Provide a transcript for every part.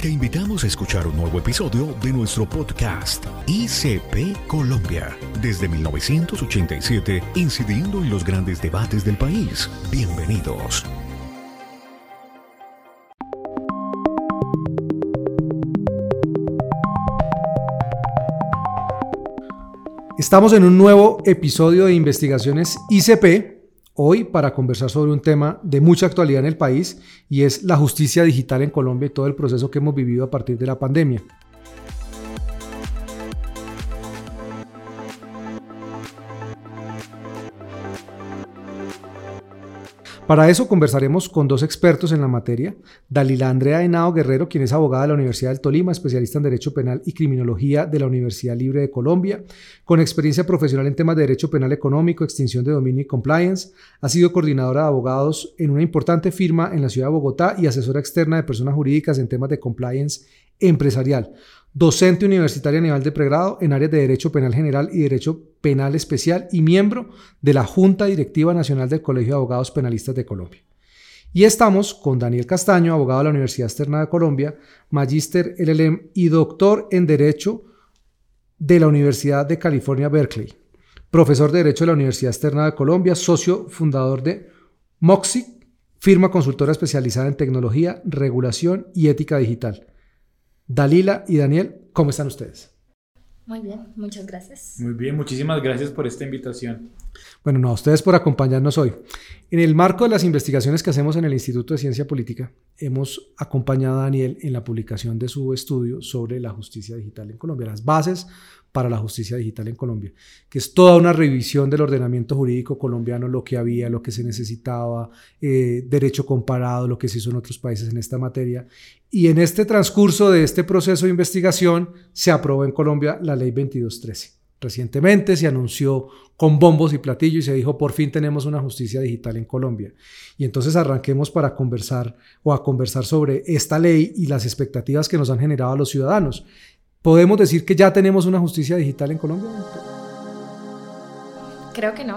Te invitamos a escuchar un nuevo episodio de nuestro podcast ICP Colombia, desde 1987, incidiendo en los grandes debates del país. Bienvenidos. Estamos en un nuevo episodio de Investigaciones ICP hoy para conversar sobre un tema de mucha actualidad en el país y es la justicia digital en Colombia y todo el proceso que hemos vivido a partir de la pandemia. Para eso conversaremos con dos expertos en la materia, Dalila Andrea Henao Guerrero, quien es abogada de la Universidad del Tolima, especialista en Derecho Penal y Criminología de la Universidad Libre de Colombia, con experiencia profesional en temas de Derecho Penal Económico, Extinción de Dominio y Compliance, ha sido coordinadora de abogados en una importante firma en la ciudad de Bogotá y asesora externa de personas jurídicas en temas de compliance empresarial. Docente universitaria a nivel de pregrado en áreas de Derecho Penal General y Derecho Penal Especial y miembro de la Junta Directiva Nacional del Colegio de Abogados Penalistas de Colombia. Y estamos con Daniel Castaño, abogado de la Universidad Externa de Colombia, magíster LLM y doctor en Derecho de la Universidad de California, Berkeley, profesor de Derecho de la Universidad Externa de Colombia, socio fundador de MOXIC, firma consultora especializada en tecnología, regulación y ética digital Dalila y Daniel, ¿cómo están ustedes? Muy bien, muchas gracias. Muy bien, muchísimas gracias por esta invitación. Bueno, no, a ustedes por acompañarnos hoy. En el marco de las investigaciones que hacemos en el Instituto de Ciencia Política, hemos acompañado a Daniel en la publicación de su estudio sobre la justicia digital en Colombia, las bases para la justicia digital en Colombia, que es toda una revisión del ordenamiento jurídico colombiano, lo que había, lo que se necesitaba, eh, derecho comparado, lo que se hizo en otros países en esta materia. Y en este transcurso de este proceso de investigación se aprobó en Colombia la ley 2213. Recientemente se anunció con bombos y platillos y se dijo por fin tenemos una justicia digital en Colombia. Y entonces arranquemos para conversar o a conversar sobre esta ley y las expectativas que nos han generado los ciudadanos. ¿Podemos decir que ya tenemos una justicia digital en Colombia? Creo que no.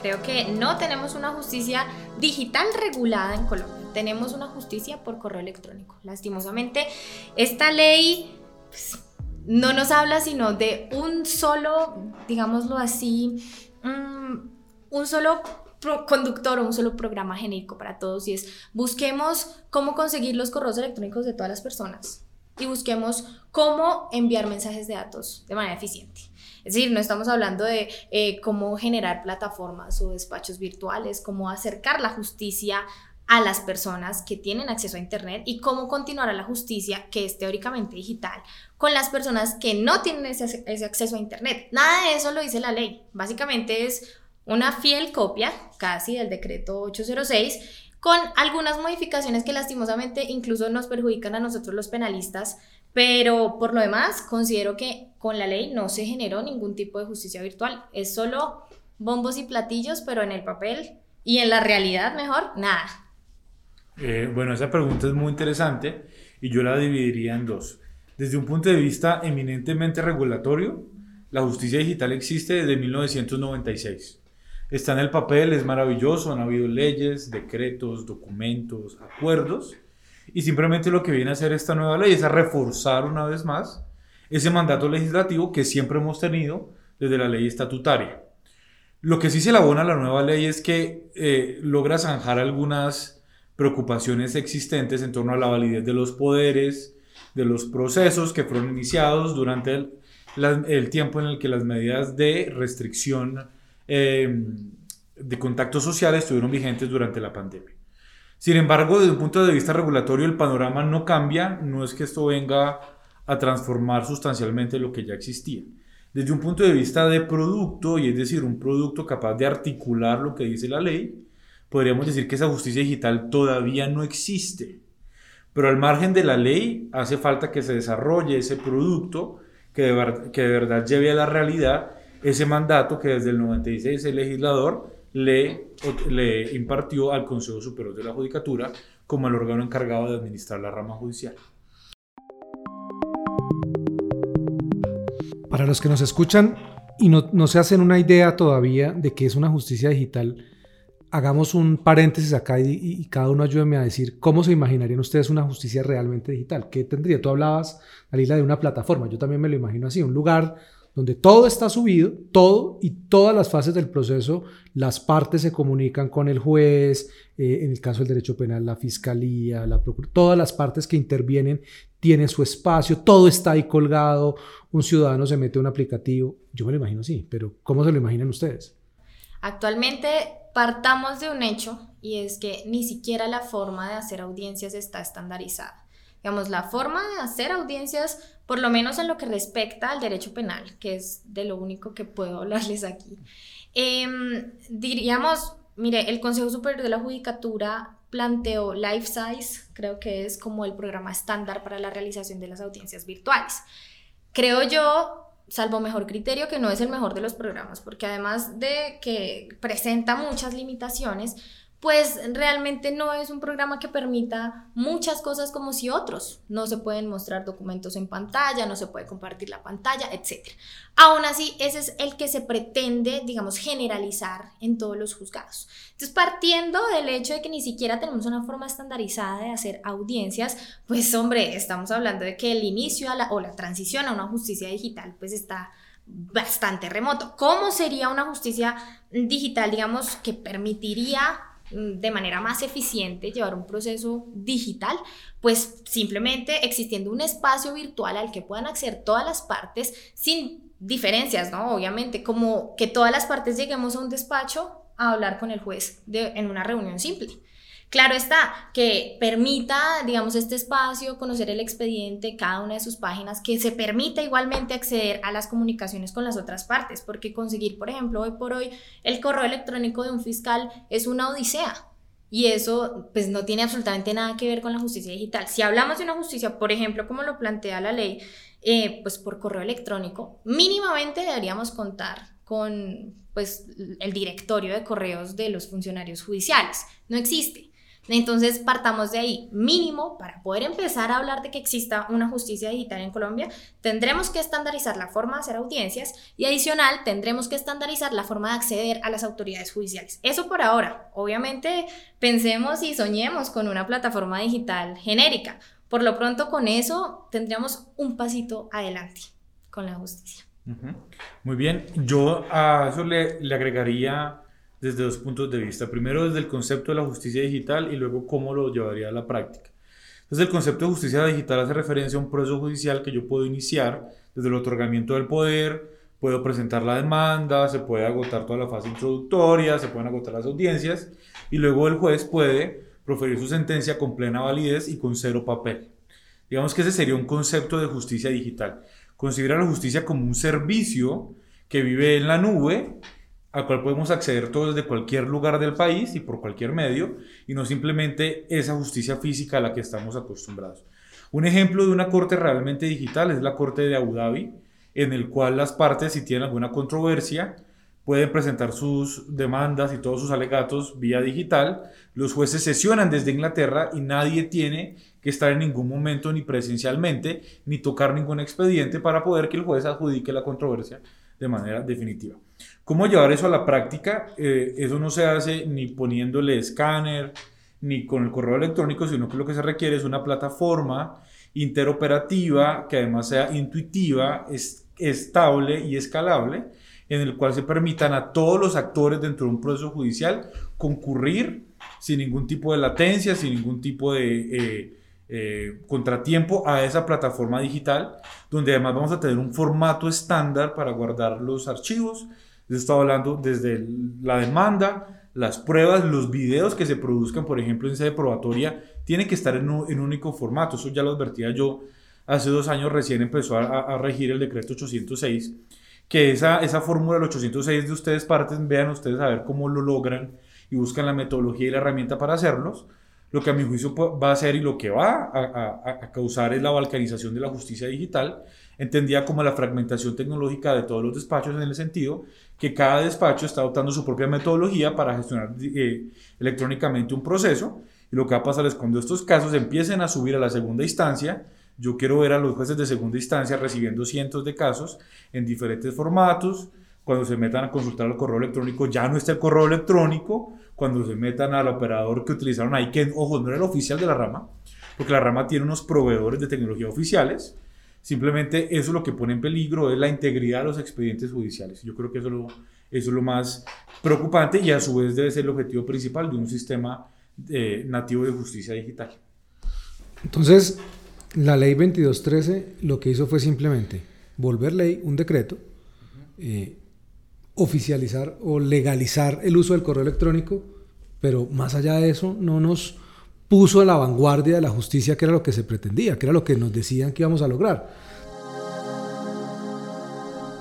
Creo que no tenemos una justicia digital regulada en Colombia. Tenemos una justicia por correo electrónico. Lastimosamente, esta ley pues, no nos habla sino de un solo, digámoslo así, mm, un solo conductor o un solo programa genérico para todos y es busquemos cómo conseguir los correos electrónicos de todas las personas y busquemos cómo enviar mensajes de datos de manera eficiente. Es decir, no estamos hablando de eh, cómo generar plataformas o despachos virtuales, cómo acercar la justicia a las personas que tienen acceso a Internet y cómo continuar a la justicia que es teóricamente digital con las personas que no tienen ese acceso a Internet. Nada de eso lo dice la ley. Básicamente es una fiel copia casi del decreto 806 con algunas modificaciones que lastimosamente incluso nos perjudican a nosotros los penalistas, pero por lo demás considero que con la ley no se generó ningún tipo de justicia virtual, es solo bombos y platillos, pero en el papel y en la realidad mejor, nada. Eh, bueno, esa pregunta es muy interesante y yo la dividiría en dos. Desde un punto de vista eminentemente regulatorio, la justicia digital existe desde 1996 está en el papel, es maravilloso, han habido leyes, decretos, documentos, acuerdos, y simplemente lo que viene a hacer esta nueva ley es a reforzar una vez más ese mandato legislativo que siempre hemos tenido desde la ley estatutaria. Lo que sí se abona a la nueva ley es que eh, logra zanjar algunas preocupaciones existentes en torno a la validez de los poderes, de los procesos que fueron iniciados durante el tiempo en el que las medidas de restricción Em, de contactos sociales estuvieron vigentes durante la pandemia. Sin embargo, desde un punto de vista regulatorio, el panorama no cambia, no es que esto venga a transformar sustancialmente lo que ya existía. Desde un punto de vista de producto, y es decir, un producto capaz de articular lo que dice la ley, podríamos decir que esa justicia digital todavía no existe. Pero al margen de la ley, hace falta que se desarrolle ese producto que de, que de verdad lleve a la realidad ese mandato que desde el 96 el legislador le, le impartió al Consejo Superior de la Judicatura como el órgano encargado de administrar la rama judicial. Para los que nos escuchan y no, no se hacen una idea todavía de qué es una justicia digital, hagamos un paréntesis acá y, cada uno ayúdeme a decir cómo se imaginarían ustedes una justicia realmente digital. ¿Qué tendría? Tú hablabas, Alila, de una plataforma. Yo también me lo imagino así, un lugar donde todo está subido, todo y todas las fases del proceso, las partes se comunican con el juez, eh, en el caso del derecho penal, la fiscalía, la procuraduría, todas las partes que intervienen tienen su espacio, todo está ahí colgado, un ciudadano se mete a un aplicativo. Yo me lo imagino así, pero ¿cómo se lo imaginan ustedes? Actualmente partamos de un hecho y es que ni siquiera la forma de hacer audiencias está estandarizada. Digamos, la forma de hacer audiencias, por lo menos en lo que respecta al derecho penal, que es de lo único que puedo hablarles aquí, em, diríamos, mire, el Consejo Superior de la Judicatura planteó Life Size, creo que es como el programa estándar para la realización de las audiencias virtuales. Creo yo salvo mejor criterio, que no es el mejor de los programas, porque además de que presenta muchas limitaciones, pues realmente no es un programa que permita muchas cosas como si otros. No se pueden mostrar documentos en pantalla, no se puede compartir la pantalla, etc. Aún así, ese es el que se pretende, digamos, generalizar en todos los juzgados. Entonces, partiendo del hecho de que ni siquiera tenemos una forma estandarizada de hacer audiencias, pues hombre, estamos hablando de que el inicio a la, o la transición a una justicia digital pues está bastante remoto. ¿Cómo sería una justicia digital, digamos, que permitiría de manera más eficiente llevar un proceso digital, pues simplemente existiendo un espacio virtual al que puedan acceder todas las partes sin diferencias, ¿no? Obviamente, como que todas las partes lleguemos a un despacho a hablar con el juez en una reunión simple. Claro está, que permita, digamos, este espacio, conocer el expediente, cada una de sus páginas, que se permita igualmente acceder a las comunicaciones con las otras partes, porque conseguir, por ejemplo, hoy por hoy el correo electrónico de un fiscal es una odisea. Y eso pues no tiene absolutamente nada que ver con la justicia digital. Si hablamos de una justicia, por ejemplo, como lo plantea la ley, eh, pues por correo electrónico, mínimamente deberíamos contar con pues el directorio de correos de los funcionarios judiciales. No existe. Entonces, partamos de ahí. Mínimo, para poder empezar a hablar de que exista una justicia digital en Colombia, tendremos que estandarizar la forma de hacer audiencias y adicional, tendremos que estandarizar la forma de acceder a las autoridades judiciales. Eso por ahora. Obviamente, pensemos y soñemos con una plataforma digital genérica. Por lo pronto, con eso tendríamos un pasito adelante con la justicia. Muy bien, yo a eso le, le agregaría desde dos puntos de vista. Primero desde el concepto de la justicia digital y luego cómo lo llevaría a la práctica. Entonces el concepto de justicia digital hace referencia a un proceso judicial que yo puedo iniciar desde el otorgamiento del poder, puedo presentar la demanda, se puede agotar toda la fase introductoria, se pueden agotar las audiencias y luego el juez puede proferir su sentencia con plena validez y con cero papel. Digamos que ese sería un concepto de justicia digital. Considera la justicia como un servicio que vive en la nube al cual podemos acceder todos desde cualquier lugar del país y por cualquier medio, y no simplemente esa justicia física a la que estamos acostumbrados. Un ejemplo de una corte realmente digital es la corte de Abu Dhabi, en el cual las partes, si tienen alguna controversia, pueden presentar sus demandas y todos sus alegatos vía digital. Los jueces sesionan desde Inglaterra y nadie tiene que estar en ningún momento ni presencialmente ni tocar ningún expediente para poder que el juez adjudique la controversia de manera definitiva. ¿Cómo llevar eso a la práctica? Eh, eso no se hace ni poniéndole escáner, ni con el correo electrónico, sino que lo que se requiere es una plataforma interoperativa que además sea intuitiva, es, estable y escalable, en el cual se permitan a todos los actores dentro de un proceso judicial concurrir sin ningún tipo de latencia, sin ningún tipo de eh, eh, contratiempo a esa plataforma digital, donde además vamos a tener un formato estándar para guardar los archivos. Yo estaba hablando desde la demanda, las pruebas, los videos que se produzcan, por ejemplo, en sede probatoria, tienen que estar en un, único formato. Eso ya lo advertía yo hace dos años, recién empezó a, regir el decreto 806, que esa, esa fórmula del 806 de ustedes parten, vean ustedes a ver cómo lo logran y buscan la metodología y la herramienta para hacerlos lo que a mi juicio va a hacer y lo que va a, causar es la balcanización de la justicia digital, entendía como la fragmentación tecnológica de todos los despachos en el sentido que cada despacho está adoptando su propia metodología para gestionar eh, electrónicamente un proceso. Y lo que va a pasar es cuando estos casos empiecen a subir a la segunda instancia, yo quiero ver a los jueces de segunda instancia recibiendo cientos de casos en diferentes formatos, cuando se metan a consultar el correo electrónico, ya no está el correo electrónico, cuando se metan al operador que utilizaron ahí, que ojo, no era el oficial de la rama, porque la rama tiene unos proveedores de tecnología oficiales, simplemente eso es lo que pone en peligro es la integridad de los expedientes judiciales. Yo creo que eso, lo, eso es lo más preocupante y a su vez debe ser el objetivo principal de un sistema eh, nativo de justicia digital. Entonces, la ley 2213 lo que hizo fue simplemente volver ley un decreto, eh, oficializar o legalizar el uso del correo electrónico, pero más allá de eso no nos puso a la vanguardia de la justicia, que era lo que se pretendía, que era lo que nos decían que íbamos a lograr.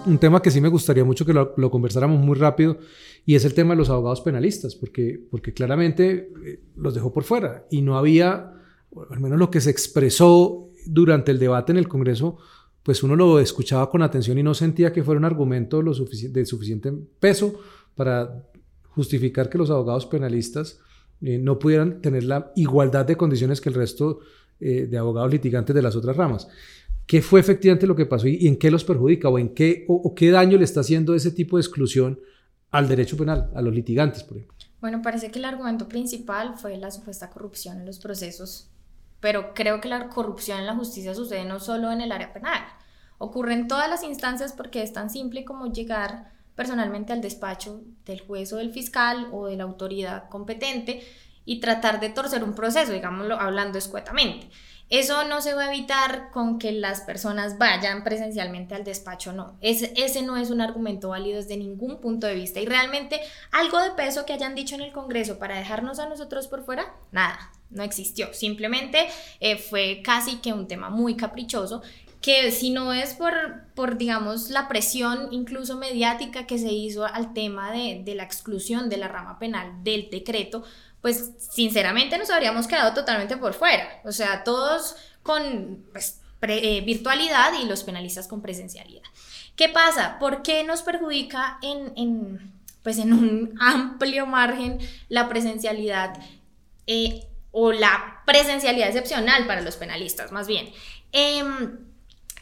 Un tema que sí me gustaría mucho que lo, conversáramos muy rápido y es el tema de los abogados penalistas, porque, porque claramente eh, los dejó por fuera y no había, al menos lo que se expresó durante el debate en el Congreso, pues uno lo escuchaba con atención y no sentía que fuera un argumento de suficiente peso para justificar que los abogados penalistas eh, no pudieran tener la igualdad de condiciones que el resto eh, de abogados litigantes de las otras ramas. ¿Qué fue efectivamente lo que pasó y, en qué los perjudica o en qué, o, qué daño le está haciendo ese tipo de exclusión al derecho penal, a los litigantes, por ejemplo? Bueno, parece que el argumento principal fue la supuesta corrupción en los procesos, pero creo que la corrupción en la justicia sucede no solo en el área penal, ocurre en todas las instancias porque es tan simple como llegar personalmente al despacho del juez o del fiscal o de la autoridad competente y tratar de torcer un proceso, digámoslo hablando escuetamente. Eso no se va a evitar con que las personas vayan presencialmente al despacho, no. Ese, ese no es un argumento válido desde ningún punto de vista. Y realmente algo de peso que hayan dicho en el Congreso para dejarnos a nosotros por fuera, nada, no existió. Simplemente eh, fue casi que un tema muy caprichoso que si no es por, por, digamos, la presión incluso mediática que se hizo al tema de, de, la exclusión de la rama penal del decreto, pues sinceramente nos habríamos quedado totalmente por fuera. O sea, todos con pues, eh, virtualidad y los penalistas con presencialidad. ¿Qué pasa? ¿Por qué nos perjudica en, en pues en un amplio margen la presencialidad eh, o la presencialidad excepcional para los penalistas, más bien? Em,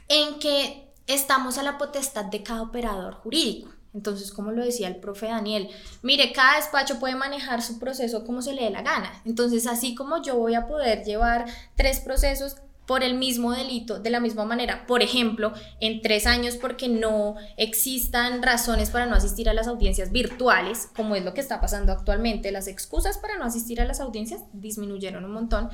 en que estamos a la potestad de cada operador jurídico. Entonces, como lo decía el profe Daniel, mire, cada despacho puede manejar su proceso como se le dé la gana. Entonces, así como yo voy a poder llevar tres procesos por el mismo delito de la misma manera, por ejemplo, en tres años porque no existan razones para no asistir a las audiencias virtuales, como es lo que está pasando actualmente, las excusas para no asistir a las audiencias disminuyeron un montón.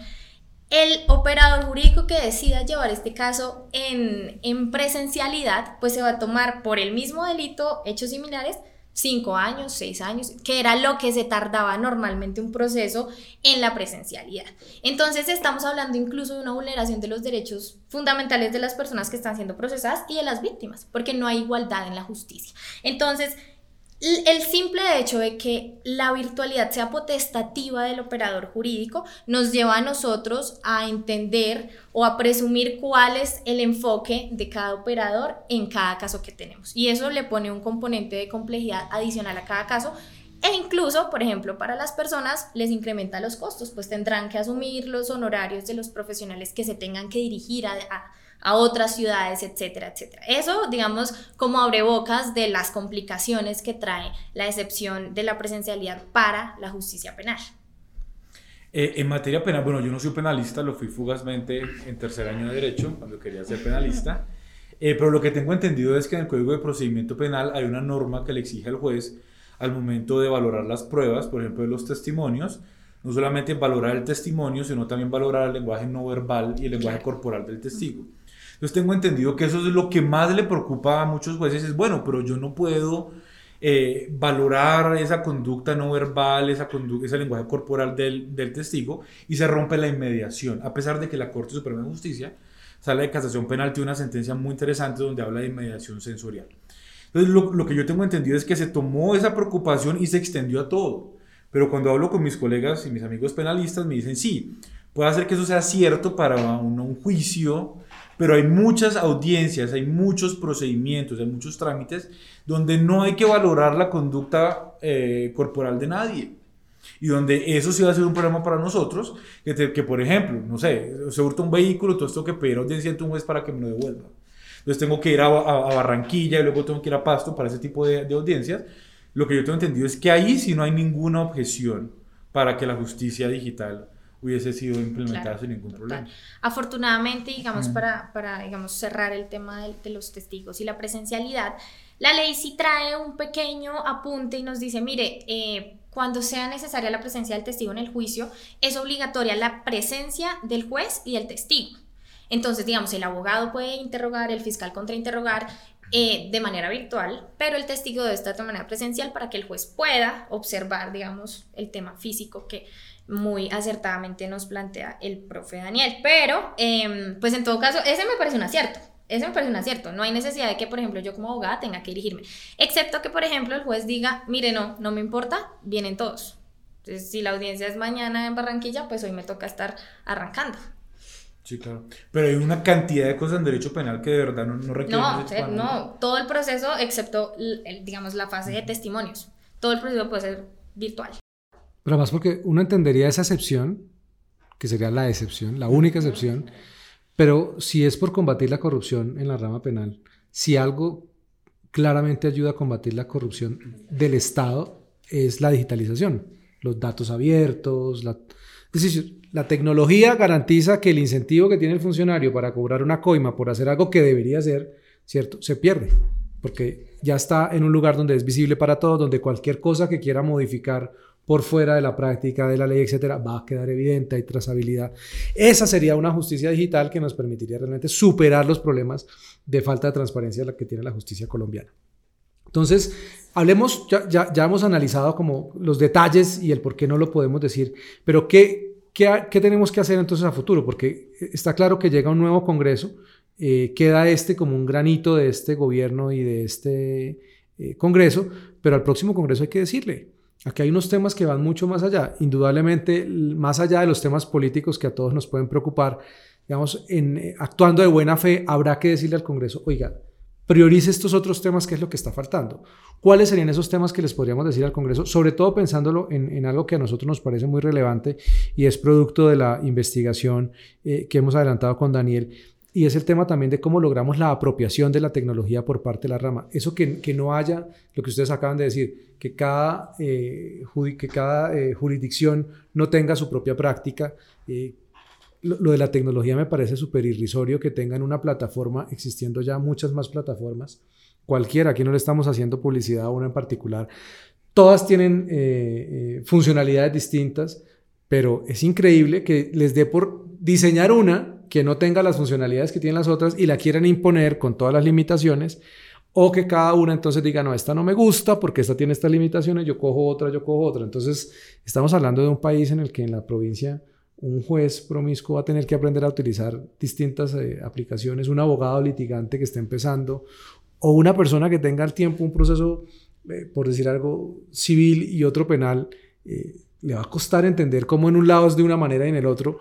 El operador jurídico que decida llevar este caso en, en, presencialidad, pues se va a tomar por el mismo delito, hechos similares, cinco años, seis años, que era lo que se tardaba normalmente un proceso en la presencialidad. Entonces estamos hablando incluso de una vulneración de los derechos fundamentales de las personas que están siendo procesadas y de las víctimas, porque no hay igualdad en la justicia. Entonces, el simple hecho de que la virtualidad sea potestativa del operador jurídico nos lleva a nosotros a entender o a presumir cuál es el enfoque de cada operador en cada caso que tenemos. Y eso le pone un componente de complejidad adicional a cada caso e incluso, por ejemplo, para las personas les incrementa los costos, pues tendrán que asumir los honorarios de los profesionales que se tengan que dirigir a, a otras ciudades, etcétera, etcétera. Eso, digamos, como abre bocas de las complicaciones que trae la excepción de la presencialidad para la justicia penal. Eh, en materia penal, bueno, yo no soy penalista, lo fui fugazmente en tercer año de Derecho, cuando quería ser penalista, eh, pero lo que tengo entendido es que en el Código de Procedimiento Penal hay una norma que le exige al juez al momento de valorar las pruebas, por ejemplo, de los testimonios, no solamente valorar el testimonio, sino también valorar el lenguaje no verbal y el lenguaje corporal del testigo. Entonces tengo entendido que eso es lo que más le preocupa a muchos jueces, es bueno, pero yo no puedo eh, valorar esa conducta no verbal, esa conducta, ese lenguaje corporal del, del, testigo y se rompe la inmediación, a pesar de que la Corte Suprema de Justicia, sala de casación penal, tiene una sentencia muy interesante donde habla de inmediación sensorial. Entonces lo, lo que yo tengo entendido es que se tomó esa preocupación y se extendió a todo. Pero cuando hablo con mis colegas y mis amigos penalistas me dicen, sí, puede hacer que eso sea cierto para un, un juicio pero hay muchas audiencias, hay muchos procedimientos, hay muchos trámites donde no hay que valorar la conducta eh, corporal de nadie. Y donde eso sí va a ser un problema para nosotros, que, que por ejemplo, no sé, se hurta un vehículo, todo esto que pedir audiencia ante un juez para que me lo devuelva. entonces tengo que ir a, Barranquilla y luego tengo que ir a Pasto para ese tipo de, de audiencias. Lo que yo tengo entendido es que ahí sí no hay ninguna objeción para que la justicia digital hubiese sido implementada sin ningún problema. Afortunadamente, digamos, para, para digamos, cerrar el tema de, los testigos y la presencialidad, la ley sí trae un pequeño apunte y nos dice, mire, eh, cuando sea necesaria la presencia del testigo en el juicio, es obligatoria la presencia del juez y del testigo. Entonces, digamos, el abogado puede interrogar, el fiscal contrainterrogar eh, de manera virtual, pero el testigo debe estar de manera presencial para que el juez pueda observar, digamos, el tema físico que muy acertadamente nos plantea el profe Daniel. Pero, em, pues en todo caso, ese me parece un acierto. Ese me parece un acierto. No hay necesidad de que, por ejemplo, yo como abogada tenga que dirigirme. Excepto que, por ejemplo, el juez diga, mire, no, no me importa, vienen todos. Entonces, si la audiencia es mañana en Barranquilla, pues hoy me toca estar arrancando. Sí, claro. Pero hay una cantidad de cosas en derecho penal que de verdad no, no requieren. No, no, todo el proceso, excepto, digamos, la fase de testimonios. Todo el proceso puede ser virtual. Pero además porque uno entendería esa excepción, que sería la excepción, la única excepción, pero si es por combatir la corrupción en la rama penal, si algo claramente ayuda a combatir la corrupción del Estado es la digitalización, los datos abiertos, la, es decir, la tecnología garantiza que el incentivo que tiene el funcionario para cobrar una coima por hacer algo que debería hacer, ¿cierto? Se pierde, porque ya está en un lugar donde es visible para todos, donde cualquier cosa que quiera modificar por fuera de la práctica de la ley, etcétera, va a quedar evidente, hay trazabilidad. Esa sería una justicia digital que nos permitiría realmente superar los problemas de falta de transparencia que tiene la justicia colombiana. Entonces, hablemos, ya, ya, hemos analizado como los detalles y el por qué no lo podemos decir, pero ¿qué, qué, tenemos que hacer entonces a futuro? Porque está claro que llega un nuevo Congreso, eh, queda este como un granito de este gobierno y de este eh, Congreso, pero al próximo Congreso hay que decirle, Aquí hay unos temas que van mucho más allá, indudablemente más allá de los temas políticos que a todos nos pueden preocupar. Digamos, en, eh, actuando de buena fe, habrá que decirle al Congreso, oiga, priorice estos otros temas, que es lo que está faltando. ¿Cuáles serían esos temas que les podríamos decir al Congreso? Sobre todo pensándolo en, algo que a nosotros nos parece muy relevante y es producto de la investigación eh, que hemos adelantado con Daniel y es el tema también de cómo logramos la apropiación de la tecnología por parte de la rama. Eso que, que no haya, lo que ustedes acaban de decir, que cada, eh, que cada eh, jurisdicción no tenga su propia práctica. Eh, lo, lo, de la tecnología me parece súper irrisorio que tengan una plataforma, existiendo ya muchas más plataformas, cualquiera, aquí no le estamos haciendo publicidad a una en particular, todas tienen funcionalidades distintas, pero es increíble que les dé por diseñar una que no tenga las funcionalidades que tienen las otras y la quieran imponer con todas las limitaciones, o que cada una entonces diga, no, esta no me gusta porque esta tiene estas limitaciones, yo cojo otra, yo cojo otra. Entonces, estamos hablando de un país en el que en la provincia un juez promiscuo va a tener que aprender a utilizar distintas eh, aplicaciones, un abogado litigante que esté empezando, o una persona que tenga al tiempo un proceso, eh, por decir algo, civil y otro penal, eh, le va a costar entender cómo en un lado es de una manera y en el otro,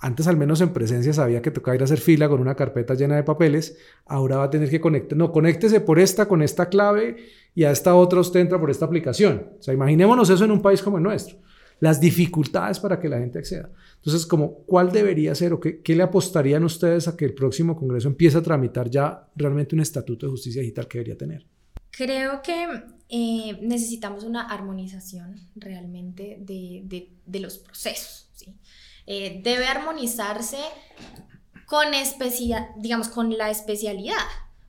antes al menos en presencia sabía que tocaba ir a hacer fila con una carpeta llena de papeles, ahora va a tener que conectar, no, conéctese por esta, con esta clave y a esta otra usted entra por esta aplicación. O sea, imaginémonos eso en un país como el nuestro, las dificultades para que la gente acceda. Entonces, como, ¿cuál debería ser o qué, qué le apostarían ustedes a que el próximo Congreso empiece a tramitar ya realmente un estatuto de justicia digital que debería tener? Creo que eh, necesitamos una armonización realmente de, de, los procesos. Eh, debe armonizarse con, digamos, con la especialidad.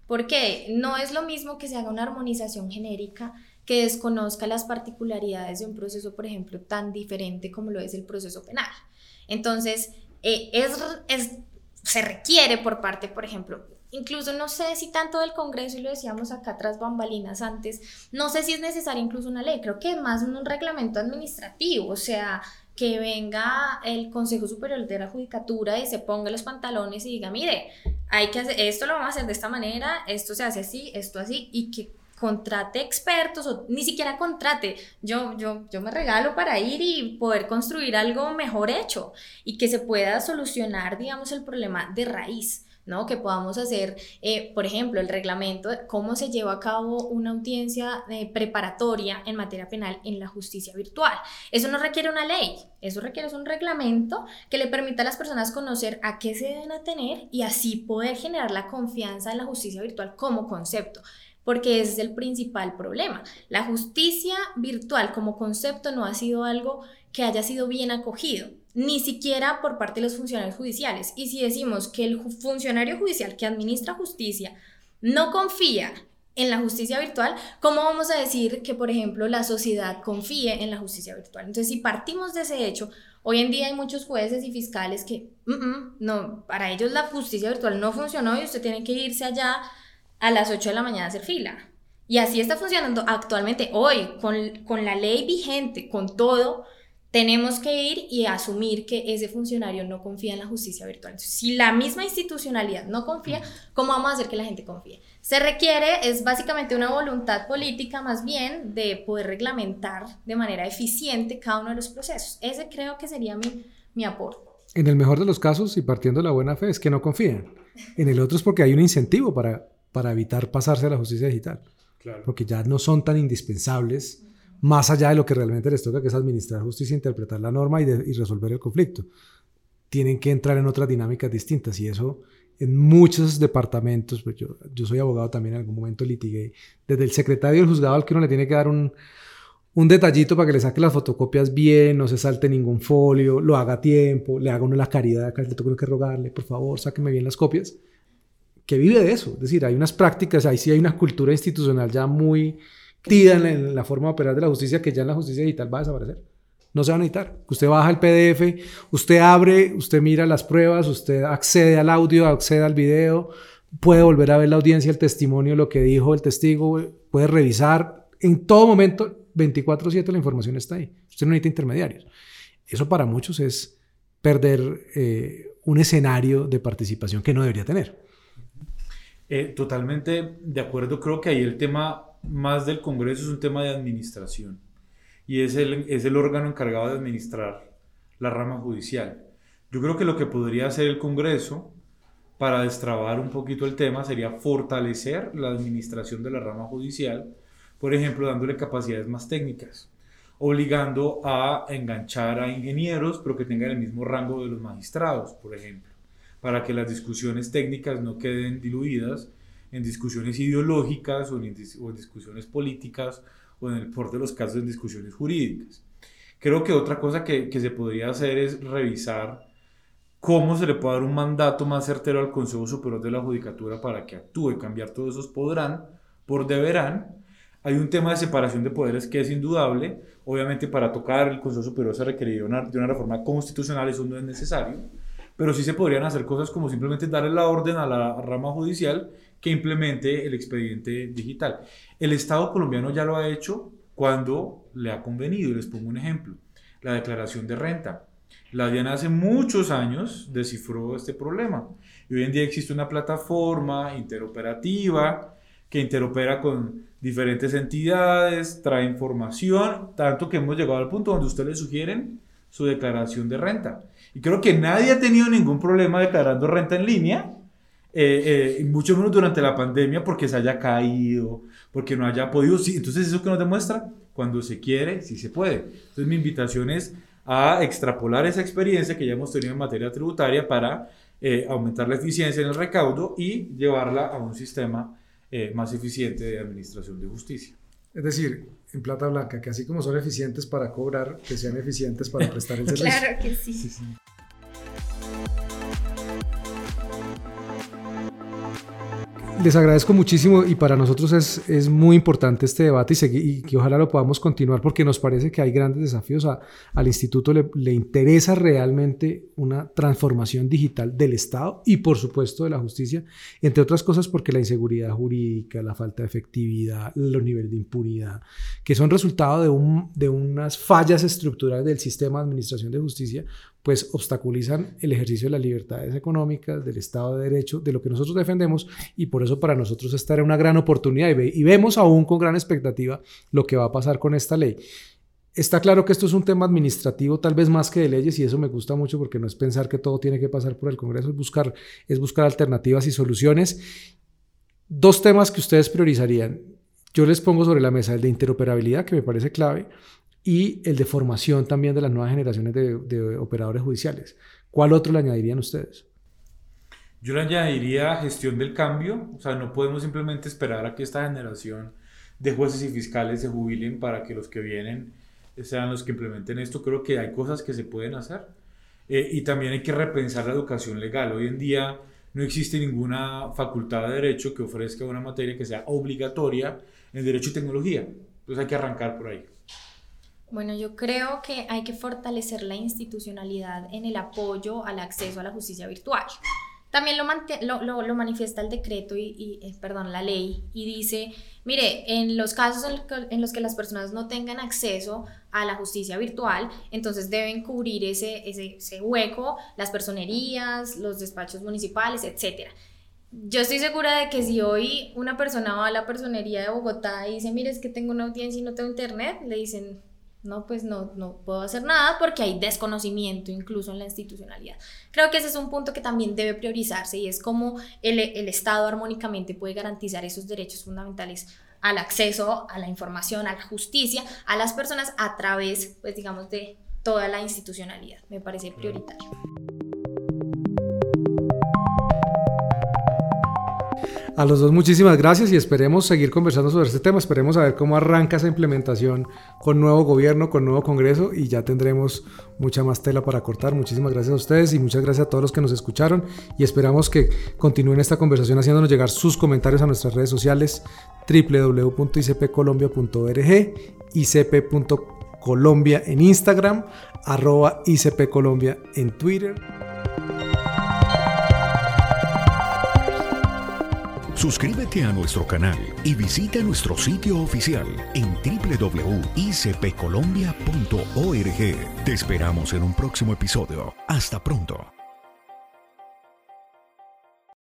Porque no es lo mismo que se haga una armonización genérica que desconozca las particularidades de un proceso, por ejemplo, tan diferente como lo es el proceso penal. Entonces, eh, es, se requiere por parte, por ejemplo, incluso no sé si tanto del Congreso, y lo decíamos acá tras bambalinas antes, no sé si es necesaria incluso una ley, creo que es más un reglamento administrativo, o sea, que venga el Consejo Superior de la Judicatura y se ponga los pantalones y diga, mire, hay que hacer, esto lo vamos a hacer de esta manera, esto se hace así, esto así, y que contrate expertos o ni siquiera contrate. Yo, yo, yo me regalo para ir y poder construir algo mejor hecho y que se pueda solucionar, digamos, el problema de raíz. ¿No? Que podamos hacer, eh, por ejemplo, el reglamento, cómo se lleva a cabo una audiencia eh, preparatoria en materia penal en la justicia virtual. Eso no requiere una ley, eso requiere un reglamento que le permita a las personas conocer a qué se deben atener y así poder generar la confianza en la justicia virtual como concepto porque ese es el principal problema. La justicia virtual como concepto no ha sido algo que haya sido bien acogido ni siquiera por parte de los funcionarios judiciales. Y si decimos que el funcionario judicial que administra justicia no confía en la justicia virtual, ¿cómo vamos a decir que, por ejemplo, la sociedad confíe en la justicia virtual? Entonces, si partimos de ese hecho, hoy en día hay muchos jueces y fiscales que, no, para ellos la justicia virtual no funcionó y usted tiene que irse allá a las 8 de la mañana a hacer fila. Y así está funcionando actualmente hoy, con, con la ley vigente, con todo, tenemos que ir y asumir que ese funcionario no confía en la justicia virtual. si la misma institucionalidad no confía, ¿cómo vamos a hacer que la gente confíe? Se requiere, es básicamente una voluntad política más bien de poder reglamentar de manera eficiente cada uno de los procesos. Ese creo que sería mi, mi aporte. En el mejor de los casos, y partiendo de la buena fe, es que no confíen. En el otro es porque hay un incentivo para, para evitar pasarse a la justicia digital. Claro. Porque ya no son tan indispensables más allá de lo que realmente les toca, que es administrar justicia, interpretar la norma y, resolver el conflicto. Tienen que entrar en otras dinámicas distintas y eso en muchos departamentos, pues yo, yo soy abogado también, en algún momento litigué, desde el secretario del juzgado al que uno le tiene que dar un, un detallito para que le saque las fotocopias bien, no se salte ningún folio, lo haga a tiempo, le haga uno la caridad, acá le tengo que rogarle, por favor, sáqueme bien las copias, que vive de eso. Es decir, hay unas prácticas, ahí sí hay una cultura institucional ya muy, en la forma de operar de la justicia que ya en la justicia digital va a desaparecer. No se va a necesitar. Usted baja el PDF, usted abre, usted mira las pruebas, usted accede al audio, accede al video, puede volver a ver la audiencia, el testimonio, lo que dijo el testigo, puede revisar. En todo momento, 24/7 la información está ahí. Usted no necesita intermediarios. Eso para muchos es perder eh, un escenario de participación que no debería tener. Eh, totalmente de acuerdo. Creo que ahí el tema más del Congreso es un tema de administración y es el, es el órgano encargado de administrar la rama judicial. Yo creo que lo que podría hacer el Congreso para destrabar un poquito el tema sería fortalecer la administración de la rama judicial, por ejemplo, dándole capacidades más técnicas, obligando a enganchar a ingenieros, pero que tengan el mismo rango de los magistrados, por ejemplo, para que las discusiones técnicas no queden diluidas en discusiones ideológicas o en, discusiones políticas o en el por de los casos en discusiones jurídicas. Creo que otra cosa que, que, se podría hacer es revisar cómo se le puede dar un mandato más certero al Consejo Superior de la Judicatura para que actúe. Cambiar todos esos podrán por deberán. Hay un tema de separación de poderes que es indudable. Obviamente para tocar el Consejo Superior se requeriría una, de una reforma constitucional, eso no es necesario. Pero sí se podrían hacer cosas como simplemente darle la orden a la rama judicial que implemente el expediente digital. El Estado colombiano ya lo ha hecho cuando le ha convenido. Les pongo un ejemplo. La declaración de renta. La DIAN hace muchos años descifró este problema. Y hoy en día existe una plataforma interoperativa que interopera con diferentes entidades, trae información, tanto que hemos llegado al punto donde ustedes sugieren su declaración de renta. Y creo que nadie ha tenido ningún problema declarando renta en línea eh, eh, mucho menos durante la pandemia porque se haya caído, porque no haya podido. Sí, entonces, ¿eso que nos demuestra? Cuando se quiere, sí se puede. Entonces, mi invitación es a extrapolar esa experiencia que ya hemos tenido en materia tributaria para eh, aumentar la eficiencia en el recaudo y llevarla a un sistema eh, más eficiente de administración de justicia. Es decir, en plata blanca, que así como son eficientes para cobrar, que sean eficientes para prestar el servicio. claro que sí. sí, sí. Les agradezco muchísimo y para nosotros es, es muy importante este debate y, que ojalá lo podamos continuar porque nos parece que hay grandes desafíos. A, al instituto le, le, interesa realmente una transformación digital del Estado y por supuesto de la justicia, entre otras cosas porque la inseguridad jurídica, la falta de efectividad, los niveles de impunidad, que son resultado de, un, de unas fallas estructurales del sistema de administración de justicia, pues obstaculizan el ejercicio de las libertades económicas, del Estado de Derecho, de lo que nosotros defendemos y por eso para nosotros esta era una gran oportunidad y, vemos aún con gran expectativa lo que va a pasar con esta ley. Está claro que esto es un tema administrativo, tal vez más que de leyes, y eso me gusta mucho porque no es pensar que todo tiene que pasar por el Congreso, es buscar, es buscar alternativas y soluciones. Dos temas que ustedes priorizarían. Yo les pongo sobre la mesa el de interoperabilidad, que me parece clave, y el de formación también de las nuevas generaciones de, de operadores judiciales. ¿Cuál otro le añadirían ustedes? Yo le añadiría gestión del cambio, o sea, no podemos simplemente esperar a que esta generación de jueces y fiscales se jubilen para que los que vienen sean los que implementen esto. Creo que hay cosas que se pueden hacer. Eh, y también hay que repensar la educación legal. Hoy en día no existe ninguna facultad de derecho que ofrezca una materia que sea obligatoria en derecho y tecnología. Entonces hay que arrancar por ahí. Bueno, yo creo que hay que fortalecer la institucionalidad en el apoyo al acceso a la justicia virtual. También lo, lo, lo, manifiesta el decreto y, eh, perdón, la ley y dice, mire, en los casos en, los que las personas no tengan acceso a la justicia virtual, entonces deben cubrir ese, ese, ese hueco, las personerías, los despachos municipales, etc. Yo estoy segura de que si hoy una persona va a la personería de Bogotá y dice, mire, es que tengo una audiencia y no tengo internet, le dicen, no, pues no, no puedo hacer nada porque hay desconocimiento incluso en la institucionalidad. Creo que ese es un punto que también debe priorizarse y es cómo el, el Estado armónicamente puede garantizar esos derechos fundamentales al acceso a la información, a la justicia, a las personas a través, pues digamos, de toda la institucionalidad. Me parece prioritario. A los dos muchísimas gracias y esperemos seguir conversando sobre este tema. Esperemos a ver cómo arranca esa implementación con nuevo gobierno, con nuevo Congreso y ya tendremos mucha más tela para cortar. Muchísimas gracias a ustedes y muchas gracias a todos los que nos escucharon y esperamos que continúen esta conversación haciéndonos llegar sus comentarios a nuestras redes sociales www.icpcolombia.org, icp.colombia en Instagram, arroba icpcolombia en Twitter. Suscríbete a nuestro canal y visita nuestro sitio oficial en www.icpcolombia.org. Te esperamos en un próximo episodio. Hasta pronto.